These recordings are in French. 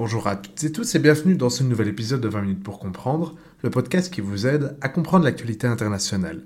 Bonjour à toutes et tous et bienvenue dans ce nouvel épisode de 20 minutes pour comprendre, le podcast qui vous aide à comprendre l'actualité internationale.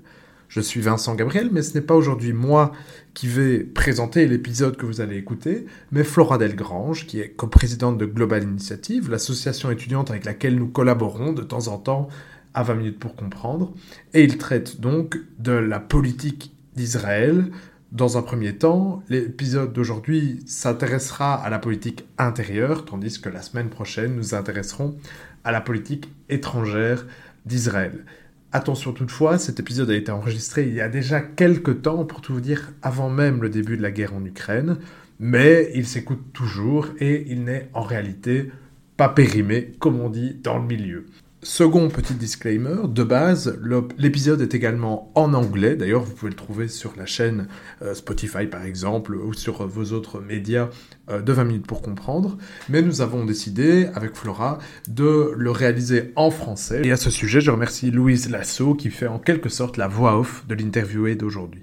Je suis Vincent Gabriel, mais ce n'est pas aujourd'hui moi qui vais présenter l'épisode que vous allez écouter, mais Flora Delgrange, qui est coprésidente de Global Initiative, l'association étudiante avec laquelle nous collaborons de temps en temps à 20 minutes pour comprendre, et il traite donc de la politique d'Israël. Dans un premier temps, l'épisode d'aujourd'hui s'intéressera à la politique intérieure, tandis que la semaine prochaine, nous intéresserons à la politique étrangère d'Israël. Attention toutefois, cet épisode a été enregistré il y a déjà quelques temps, pour tout vous dire, avant même le début de la guerre en Ukraine, mais il s'écoute toujours et il n'est en réalité pas périmé, comme on dit dans le milieu. Second petit disclaimer, de base, l'épisode est également en anglais. D'ailleurs, vous pouvez le trouver sur la chaîne euh, Spotify par exemple, ou sur vos autres médias euh, de 20 minutes pour comprendre. Mais nous avons décidé, avec Flora, de le réaliser en français. Et à ce sujet, je remercie Louise Lasso qui fait en quelque sorte la voix off de l'interviewé d'aujourd'hui.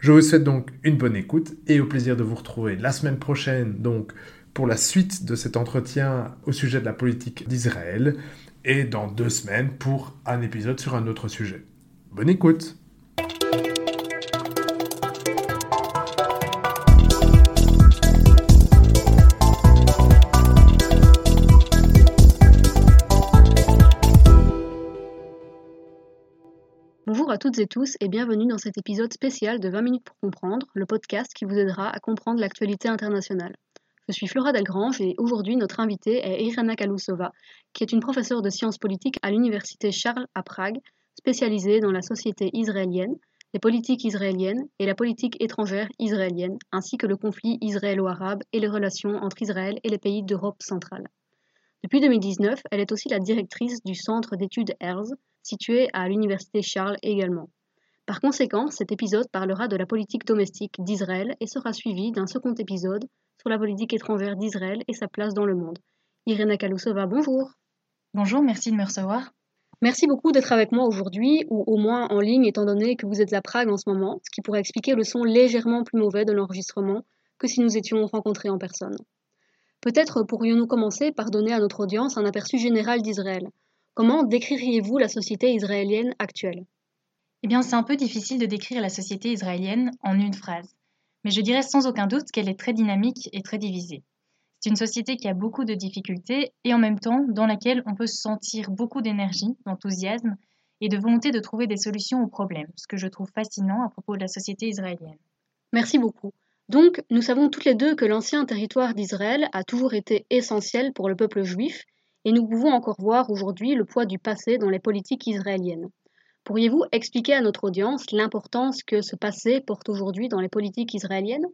Je vous souhaite donc une bonne écoute et au plaisir de vous retrouver la semaine prochaine, donc pour la suite de cet entretien au sujet de la politique d'Israël et dans deux semaines pour un épisode sur un autre sujet. Bonne écoute Bonjour à toutes et tous et bienvenue dans cet épisode spécial de 20 minutes pour comprendre, le podcast qui vous aidera à comprendre l'actualité internationale. Je suis Flora Delgrange et aujourd'hui notre invitée est Irina Kalousova, qui est une professeure de sciences politiques à l'université Charles à Prague, spécialisée dans la société israélienne, les politiques israéliennes et la politique étrangère israélienne, ainsi que le conflit israélo-arabe et les relations entre Israël et les pays d'Europe centrale. Depuis 2019, elle est aussi la directrice du centre d'études ERZ, situé à l'université Charles également. Par conséquent, cet épisode parlera de la politique domestique d'Israël et sera suivi d'un second épisode sur la politique étrangère d'Israël et sa place dans le monde. Irina Kalousova, bonjour. Bonjour, merci de me recevoir. Merci beaucoup d'être avec moi aujourd'hui, ou au moins en ligne, étant donné que vous êtes à Prague en ce moment, ce qui pourrait expliquer le son légèrement plus mauvais de l'enregistrement que si nous étions rencontrés en personne. Peut-être pourrions-nous commencer par donner à notre audience un aperçu général d'Israël. Comment décririez-vous la société israélienne actuelle? Eh bien, c'est un peu difficile de décrire la société israélienne en une phrase mais je dirais sans aucun doute qu'elle est très dynamique et très divisée. C'est une société qui a beaucoup de difficultés et en même temps dans laquelle on peut sentir beaucoup d'énergie, d'enthousiasme et de volonté de trouver des solutions aux problèmes, ce que je trouve fascinant à propos de la société israélienne. Merci beaucoup. Donc, nous savons toutes les deux que l'ancien territoire d'Israël a toujours été essentiel pour le peuple juif, et nous pouvons encore voir aujourd'hui le poids du passé dans les politiques israéliennes. Pourriez-vous expliquer à notre audience l'importance que ce passé porte aujourd'hui dans les politiques israéliennes?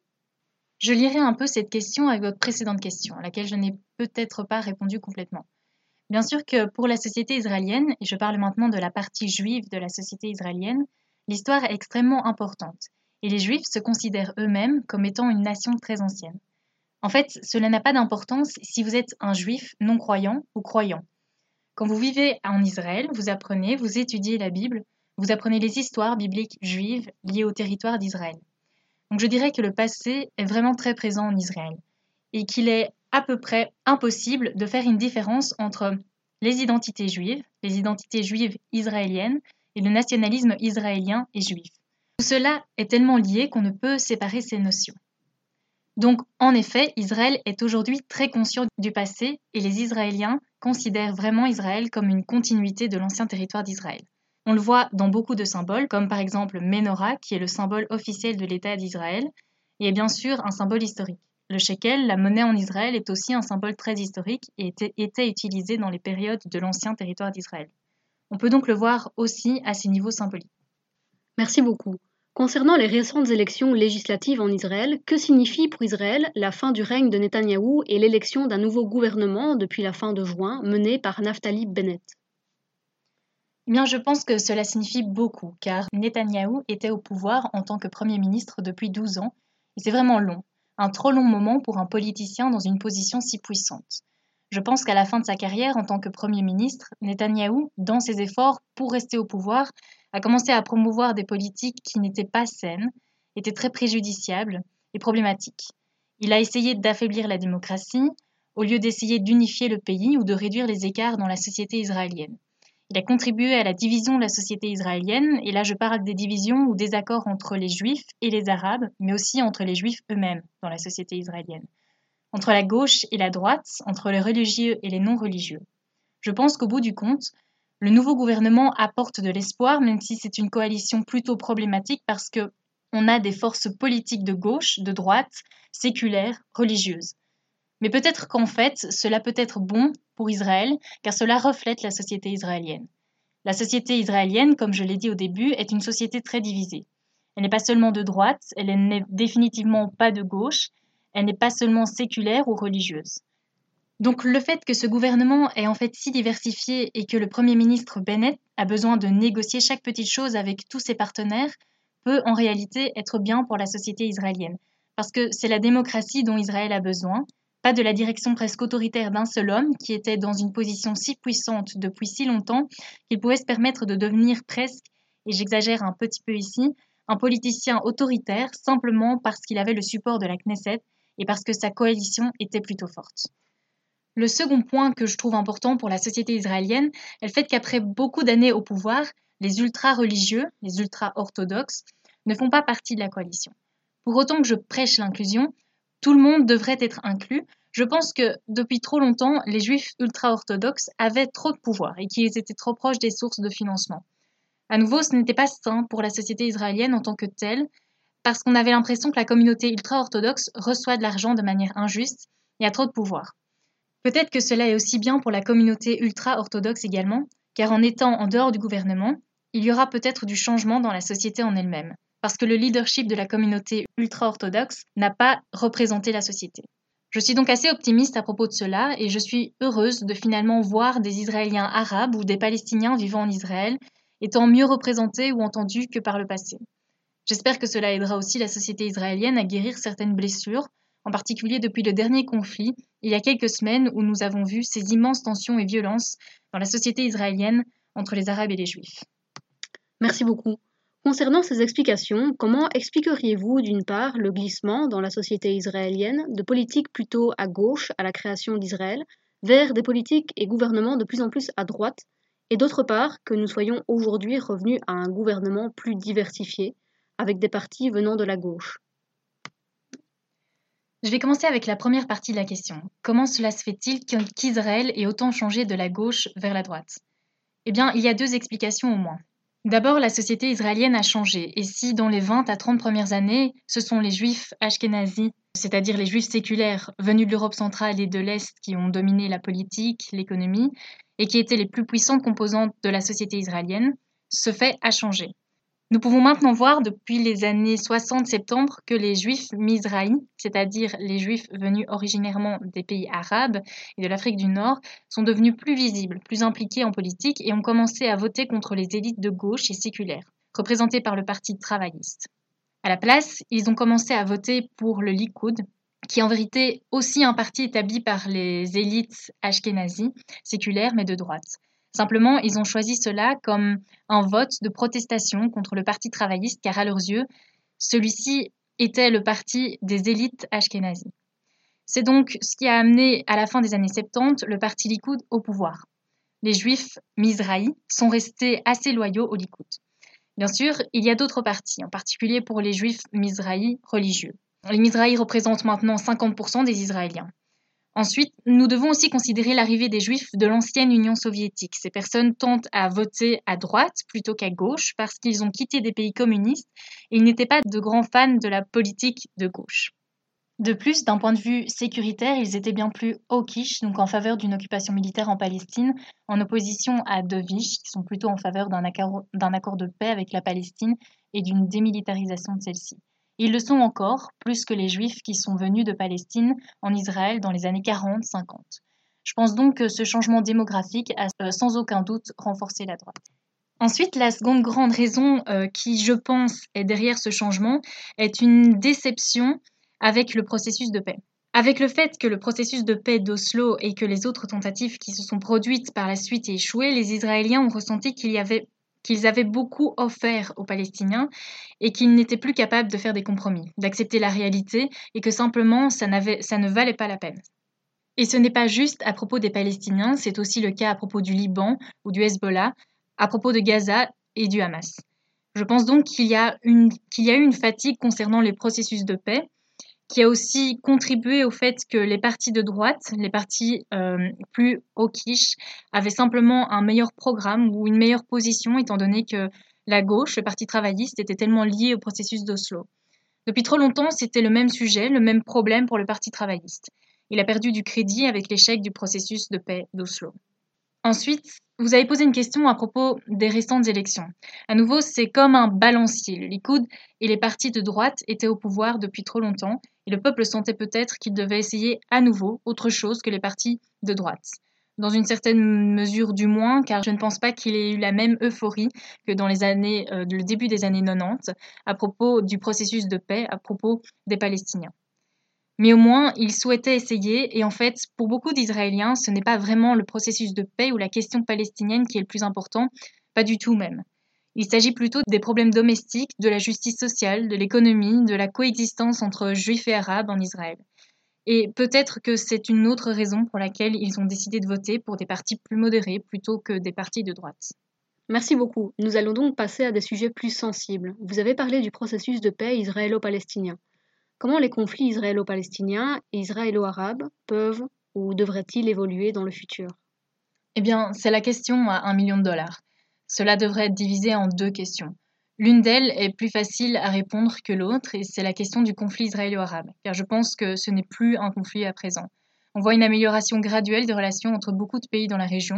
Je lirai un peu cette question avec votre précédente question, à laquelle je n'ai peut-être pas répondu complètement. Bien sûr que pour la société israélienne, et je parle maintenant de la partie juive de la société israélienne, l'histoire est extrêmement importante, et les juifs se considèrent eux-mêmes comme étant une nation très ancienne. En fait, cela n'a pas d'importance si vous êtes un juif non croyant ou croyant. Quand vous vivez en Israël, vous apprenez, vous étudiez la Bible, vous apprenez les histoires bibliques juives liées au territoire d'Israël. Donc je dirais que le passé est vraiment très présent en Israël et qu'il est à peu près impossible de faire une différence entre les identités juives, les identités juives israéliennes et le nationalisme israélien et juif. Tout cela est tellement lié qu'on ne peut séparer ces notions. Donc, en effet, Israël est aujourd'hui très conscient du passé et les Israéliens considèrent vraiment Israël comme une continuité de l'ancien territoire d'Israël. On le voit dans beaucoup de symboles, comme par exemple Menorah, qui est le symbole officiel de l'État d'Israël, et bien sûr un symbole historique. Le shekel, la monnaie en Israël, est aussi un symbole très historique et était, était utilisé dans les périodes de l'ancien territoire d'Israël. On peut donc le voir aussi à ces niveaux symboliques. Merci beaucoup. Concernant les récentes élections législatives en Israël, que signifie pour Israël la fin du règne de Netanyahou et l'élection d'un nouveau gouvernement depuis la fin de juin mené par Naftali Bennett? Eh bien, je pense que cela signifie beaucoup, car Netanyahou était au pouvoir en tant que Premier ministre depuis 12 ans, et c'est vraiment long, un trop long moment pour un politicien dans une position si puissante. Je pense qu'à la fin de sa carrière en tant que Premier ministre, Netanyahou, dans ses efforts pour rester au pouvoir, a commencé à promouvoir des politiques qui n'étaient pas saines, étaient très préjudiciables et problématiques. Il a essayé d'affaiblir la démocratie au lieu d'essayer d'unifier le pays ou de réduire les écarts dans la société israélienne. Il a contribué à la division de la société israélienne, et là je parle des divisions ou des accords entre les juifs et les arabes, mais aussi entre les juifs eux-mêmes dans la société israélienne, entre la gauche et la droite, entre les religieux et les non-religieux. Je pense qu'au bout du compte, le nouveau gouvernement apporte de l'espoir, même si c'est une coalition plutôt problématique parce que on a des forces politiques de gauche, de droite, séculaires, religieuses. Mais peut-être qu'en fait, cela peut être bon pour Israël, car cela reflète la société israélienne. La société israélienne, comme je l'ai dit au début, est une société très divisée. Elle n'est pas seulement de droite, elle n'est définitivement pas de gauche, elle n'est pas seulement séculaire ou religieuse. Donc le fait que ce gouvernement est en fait si diversifié et que le Premier ministre Bennett a besoin de négocier chaque petite chose avec tous ses partenaires peut en réalité être bien pour la société israélienne. Parce que c'est la démocratie dont Israël a besoin, pas de la direction presque autoritaire d'un seul homme qui était dans une position si puissante depuis si longtemps qu'il pouvait se permettre de devenir presque, et j'exagère un petit peu ici, un politicien autoritaire simplement parce qu'il avait le support de la Knesset et parce que sa coalition était plutôt forte. Le second point que je trouve important pour la société israélienne est le fait qu'après beaucoup d'années au pouvoir, les ultra-religieux, les ultra-orthodoxes, ne font pas partie de la coalition. Pour autant que je prêche l'inclusion, tout le monde devrait être inclus. Je pense que depuis trop longtemps, les juifs ultra-orthodoxes avaient trop de pouvoir et qu'ils étaient trop proches des sources de financement. À nouveau, ce n'était pas sain pour la société israélienne en tant que telle, parce qu'on avait l'impression que la communauté ultra-orthodoxe reçoit de l'argent de manière injuste et a trop de pouvoir. Peut-être que cela est aussi bien pour la communauté ultra-orthodoxe également, car en étant en dehors du gouvernement, il y aura peut-être du changement dans la société en elle-même, parce que le leadership de la communauté ultra-orthodoxe n'a pas représenté la société. Je suis donc assez optimiste à propos de cela et je suis heureuse de finalement voir des Israéliens arabes ou des Palestiniens vivant en Israël étant mieux représentés ou entendus que par le passé. J'espère que cela aidera aussi la société israélienne à guérir certaines blessures en particulier depuis le dernier conflit, il y a quelques semaines où nous avons vu ces immenses tensions et violences dans la société israélienne entre les Arabes et les Juifs. Merci beaucoup. Concernant ces explications, comment expliqueriez-vous d'une part le glissement dans la société israélienne de politiques plutôt à gauche à la création d'Israël vers des politiques et gouvernements de plus en plus à droite, et d'autre part que nous soyons aujourd'hui revenus à un gouvernement plus diversifié, avec des partis venant de la gauche je vais commencer avec la première partie de la question. Comment cela se fait-il qu'Israël ait autant changé de la gauche vers la droite? Eh bien, il y a deux explications au moins. D'abord, la société israélienne a changé, et si dans les 20 à 30 premières années, ce sont les juifs ashkénazis, c'est-à-dire les juifs séculaires venus de l'Europe centrale et de l'Est qui ont dominé la politique, l'économie, et qui étaient les plus puissantes composantes de la société israélienne, ce fait a changé. Nous pouvons maintenant voir depuis les années 60-70 que les juifs mizrahi, c'est-à-dire les juifs venus originairement des pays arabes et de l'Afrique du Nord, sont devenus plus visibles, plus impliqués en politique et ont commencé à voter contre les élites de gauche et séculaires, représentées par le Parti travailliste. À la place, ils ont commencé à voter pour le Likoud, qui est en vérité aussi un parti établi par les élites ashkénazis, séculaires mais de droite. Simplement, ils ont choisi cela comme un vote de protestation contre le Parti travailliste, car à leurs yeux, celui-ci était le parti des élites ashkénazis. C'est donc ce qui a amené à la fin des années 70 le parti Likoud au pouvoir. Les juifs Mizrahi sont restés assez loyaux au Likoud. Bien sûr, il y a d'autres partis, en particulier pour les juifs Mizrahi religieux. Les Mizrahi représentent maintenant 50% des Israéliens. Ensuite, nous devons aussi considérer l'arrivée des Juifs de l'ancienne Union soviétique. Ces personnes tentent à voter à droite plutôt qu'à gauche parce qu'ils ont quitté des pays communistes et ils n'étaient pas de grands fans de la politique de gauche. De plus, d'un point de vue sécuritaire, ils étaient bien plus hawkish, donc en faveur d'une occupation militaire en Palestine, en opposition à Dovich, qui sont plutôt en faveur d'un accord de paix avec la Palestine et d'une démilitarisation de celle-ci. Ils le sont encore, plus que les Juifs qui sont venus de Palestine en Israël dans les années 40-50. Je pense donc que ce changement démographique a euh, sans aucun doute renforcé la droite. Ensuite, la seconde grande raison euh, qui, je pense, est derrière ce changement est une déception avec le processus de paix. Avec le fait que le processus de paix d'Oslo et que les autres tentatives qui se sont produites par la suite aient échoué, les Israéliens ont ressenti qu'il y avait qu'ils avaient beaucoup offert aux Palestiniens et qu'ils n'étaient plus capables de faire des compromis, d'accepter la réalité et que simplement ça, ne valait pas la peine. Et ce n'est pas juste à propos des Palestiniens, c'est aussi le cas à propos du Liban ou du Hezbollah, à propos de Gaza et du Hamas. Je pense donc qu'il y a eu une fatigue concernant les processus de paix, qui a aussi contribué au fait que les partis de droite, les partis euh, plus quiche, avaient simplement un meilleur programme ou une meilleure position, étant donné que la gauche, le parti travailliste, était tellement lié au processus d'Oslo. Depuis trop longtemps, c'était le même sujet, le même problème pour le parti travailliste. Il a perdu du crédit avec l'échec du processus de paix d'Oslo. Ensuite, vous avez posé une question à propos des restantes élections. À nouveau, c'est comme un balancier. Le Likoud et les partis de droite étaient au pouvoir depuis trop longtemps et le peuple sentait peut-être qu'il devait essayer à nouveau autre chose que les partis de droite. Dans une certaine mesure du moins, car je ne pense pas qu'il ait eu la même euphorie que dans les années, euh, le début des années 90 à propos du processus de paix, à propos des Palestiniens. Mais au moins, il souhaitait essayer, et en fait, pour beaucoup d'Israéliens, ce n'est pas vraiment le processus de paix ou la question palestinienne qui est le plus important, pas du tout même. Il s'agit plutôt des problèmes domestiques, de la justice sociale, de l'économie, de la coexistence entre juifs et arabes en Israël. Et peut-être que c'est une autre raison pour laquelle ils ont décidé de voter pour des partis plus modérés plutôt que des partis de droite. Merci beaucoup. Nous allons donc passer à des sujets plus sensibles. Vous avez parlé du processus de paix israélo-palestinien. Comment les conflits israélo-palestiniens et israélo-arabes peuvent ou devraient-ils évoluer dans le futur? Eh bien, c'est la question à un million de dollars. Cela devrait être divisé en deux questions. L'une d'elles est plus facile à répondre que l'autre, et c'est la question du conflit israélo-arabe, car je pense que ce n'est plus un conflit à présent. On voit une amélioration graduelle des relations entre beaucoup de pays dans la région,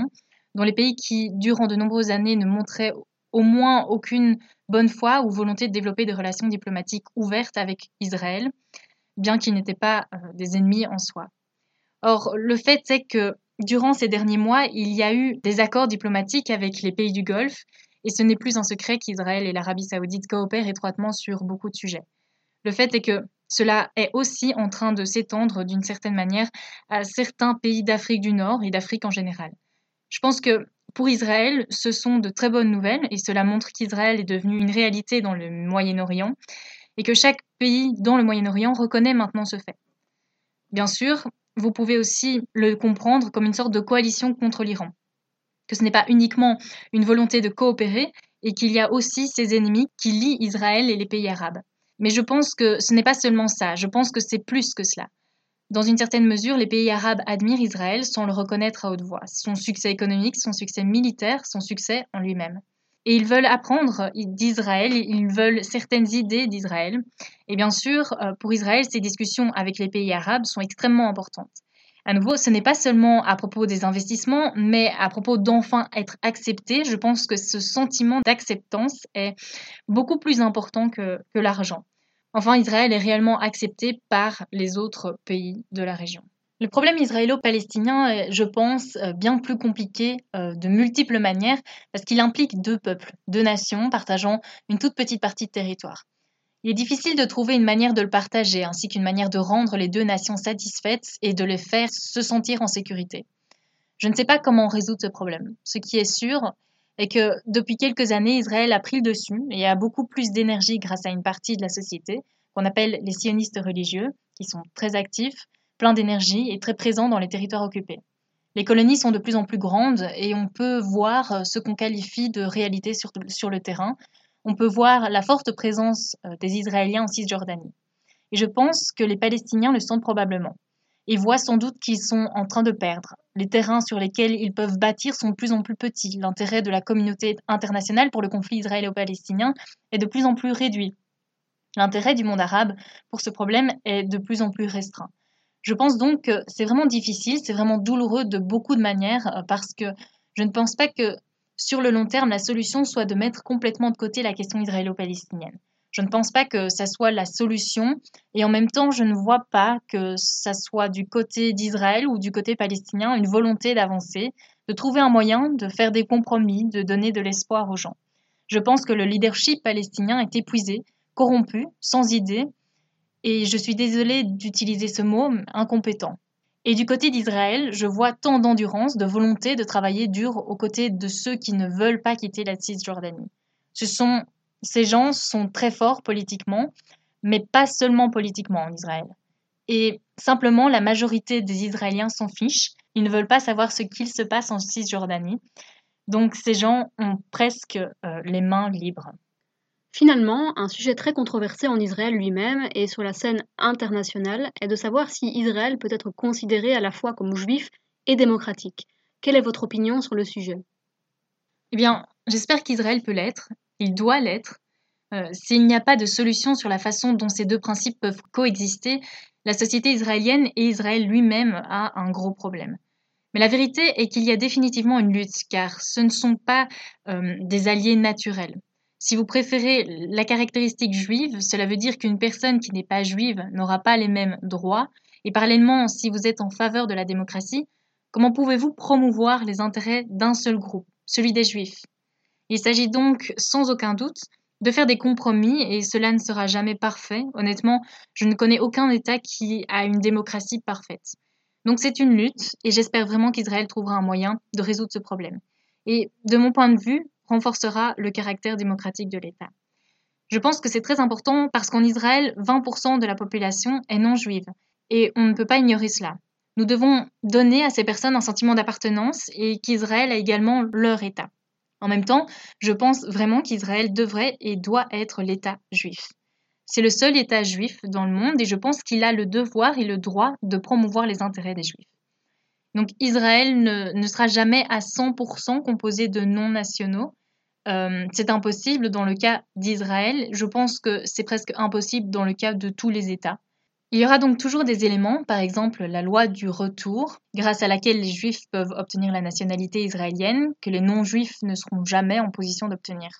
dont les pays qui, durant de nombreuses années, ne montraient au moins aucune bonne foi ou volonté de développer des relations diplomatiques ouvertes avec Israël, bien qu'ils n'étaient pas euh, des ennemis en soi. Or, le fait est que durant ces derniers mois, il y a eu des accords diplomatiques avec les pays du Golfe, et ce n'est plus un secret qu'Israël et l'Arabie saoudite coopèrent étroitement sur beaucoup de sujets. Le fait est que cela est aussi en train de s'étendre d'une certaine manière à certains pays d'Afrique du Nord et d'Afrique en général. Je pense que pour Israël, ce sont de très bonnes nouvelles et cela montre qu'Israël est devenu une réalité dans le Moyen-Orient et que chaque pays dans le Moyen-Orient reconnaît maintenant ce fait. Bien sûr, vous pouvez aussi le comprendre comme une sorte de coalition contre l'Iran, que ce n'est pas uniquement une volonté de coopérer et qu'il y a aussi ces ennemis qui lient Israël et les pays arabes. Mais je pense que ce n'est pas seulement ça, je pense que c'est plus que cela. Dans une certaine mesure, les pays arabes admirent Israël sans le reconnaître à haute voix. Son succès économique, son succès militaire, son succès en lui-même. Et ils veulent apprendre d'Israël, ils veulent certaines idées d'Israël. Et bien sûr, euh, pour Israël, ces discussions avec les pays arabes sont extrêmement importantes. À nouveau, ce n'est pas seulement à propos des investissements, mais à propos d'enfin être accepté. Je pense que ce sentiment d'acceptance est beaucoup plus important que, que l'argent. Enfin, Israël est réellement accepté par les autres pays de la région. Le problème israélo-palestinien est, je pense, euh, bien plus compliqué euh, de multiples manières parce qu'il implique deux peuples, deux nations partageant une toute petite partie de territoire. Il est difficile de trouver une manière de le partager ainsi qu'une manière de rendre les deux nations satisfaites et de les faire se sentir en sécurité. Je ne sais pas comment résoudre ce problème. Ce qui est sûr et que depuis quelques années, Israël a pris le dessus et a beaucoup plus d'énergie grâce à une partie de la société qu'on appelle les sionistes religieux, qui sont très actifs, pleins d'énergie et très présents dans les territoires occupés. Les colonies sont de plus en plus grandes et on peut voir ce qu'on qualifie de réalité sur, le terrain. On peut voir la forte présence euh, des Israéliens en Cisjordanie. Et je pense que les Palestiniens le sentent probablement et voient sans doute qu'ils sont en train de perdre. Les terrains sur lesquels ils peuvent bâtir sont de plus en plus petits. L'intérêt de la communauté internationale pour le conflit israélo-palestinien est de plus en plus réduit. L'intérêt du monde arabe pour ce problème est de plus en plus restreint. Je pense donc que c'est vraiment difficile, c'est vraiment douloureux de beaucoup de manières euh, parce que je ne pense pas que sur le long terme, la solution soit de mettre complètement de côté la question israélo-palestinienne. Je ne pense pas que ça soit la solution et en même temps, je ne vois pas que ça soit du côté d'Israël ou du côté palestinien une volonté d'avancer, de trouver un moyen de faire des compromis, de donner de l'espoir aux gens. Je pense que le leadership palestinien est épuisé, corrompu, sans idée, et je suis désolée d'utiliser ce mot, incompétent. Et du côté d'Israël, je vois tant d'endurance, de volonté de travailler dur aux côtés de ceux qui ne veulent pas quitter la Cisjordanie. Ce sont ces gens sont très forts politiquement, mais pas seulement politiquement en Israël. Et Simplement, la majorité des Israéliens s'en fichent. Ils ne veulent pas savoir ce qu'il se passe en Cisjordanie. Donc ces gens ont presque euh, les mains libres. Finalement, un sujet très controversé en Israël lui-même et sur la scène internationale est de savoir si Israël peut être considéré à la fois comme juif et démocratique. Quelle est votre opinion sur le sujet? Eh bien, j'espère qu'Israël peut l'être, il doit l'être. Euh, s'il n'y a pas de solution sur la façon dont ces deux principes peuvent coexister, la société israélienne et Israël lui-même a un gros problème. Mais la vérité est qu'il y a définitivement une lutte, car ce ne sont pas euh, des alliés naturels. Si vous préférez la caractéristique juive, cela veut dire qu'une personne qui n'est pas juive n'aura pas les mêmes droits. Et parallèlement, si vous êtes en faveur de la démocratie, comment pouvez-vous promouvoir les intérêts d'un seul groupe, celui des juifs? Il s'agit donc, sans aucun doute, de faire des compromis et cela ne sera jamais parfait. Honnêtement, je ne connais aucun État qui a une démocratie parfaite. Donc c'est une lutte et j'espère vraiment qu'Israël trouvera un moyen de résoudre ce problème. Et de mon point de vue, renforcera le caractère démocratique de l'État. Je pense que c'est très important parce qu'en Israël, 20% de la population est non juive et on ne peut pas ignorer cela. Nous devons donner à ces personnes un sentiment d'appartenance et qu'Israël a également leur État. En même temps, je pense vraiment qu'Israël devrait et doit être l'État juif. C'est le seul État juif dans le monde et je pense qu'il a le devoir et le droit de promouvoir les intérêts des juifs. Donc Israël ne, sera jamais à 100% composé de non-nationaux. Euh, c'est impossible dans le cas d'Israël. Je pense que c'est presque impossible dans le cas de tous les États. Il y aura donc toujours des éléments, par exemple la loi du retour, grâce à laquelle les juifs peuvent obtenir la nationalité israélienne, que les non-juifs ne seront jamais en position d'obtenir.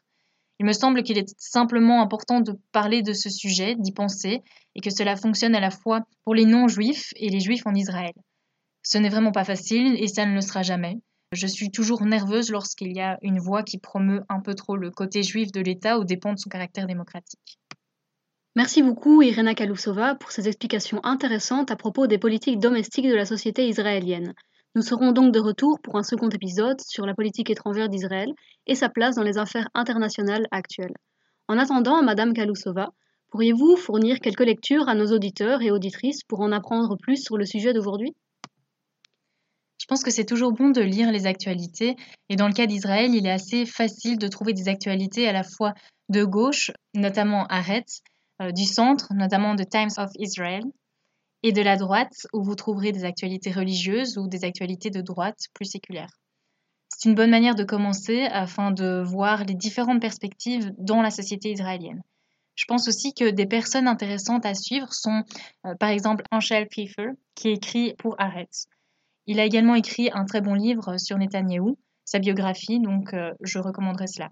Il me semble qu'il est simplement important de parler de ce sujet, d'y penser, et que cela fonctionne à la fois pour les non-juifs et les juifs en Israël. Ce n'est vraiment pas facile et ça ne le sera jamais. Je suis toujours nerveuse lorsqu'il y a une voix qui promeut un peu trop le côté juif de l'État aux dépens de son caractère démocratique. Merci beaucoup Irena Kalousova pour ces explications intéressantes à propos des politiques domestiques de la société israélienne. Nous serons donc de retour pour un second épisode sur la politique étrangère d'Israël et sa place dans les affaires internationales actuelles. En attendant, Madame Kalousova, pourriez-vous fournir quelques lectures à nos auditeurs et auditrices pour en apprendre plus sur le sujet d'aujourd'hui? Je pense que c'est toujours bon de lire les actualités. Et dans le cas d'Israël, il est assez facile de trouver des actualités à la fois de gauche, notamment Haaretz, euh, du centre, notamment The Times of Israel, et de la droite, où vous trouverez des actualités religieuses ou des actualités de droite plus séculaires. C'est une bonne manière de commencer afin de voir les différentes perspectives dans la société israélienne. Je pense aussi que des personnes intéressantes à suivre sont, euh, par exemple, Angel Pfeiffer, qui écrit pour Haaretz. Il a également écrit un très bon livre sur Netanyahou, sa biographie, donc euh, je recommanderais cela.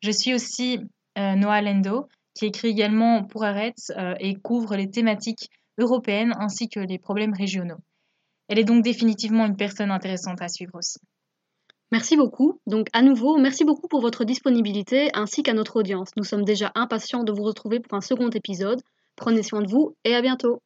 Je suis aussi euh, Noah Lendo, qui écrit également pour euh, et couvre les thématiques européennes ainsi que les problèmes régionaux. Elle est donc définitivement une personne intéressante à suivre aussi. Merci beaucoup. Donc à nouveau, merci beaucoup pour votre disponibilité ainsi qu'à notre audience. Nous sommes déjà impatients de vous retrouver pour un second épisode. Prenez soin de vous et à bientôt.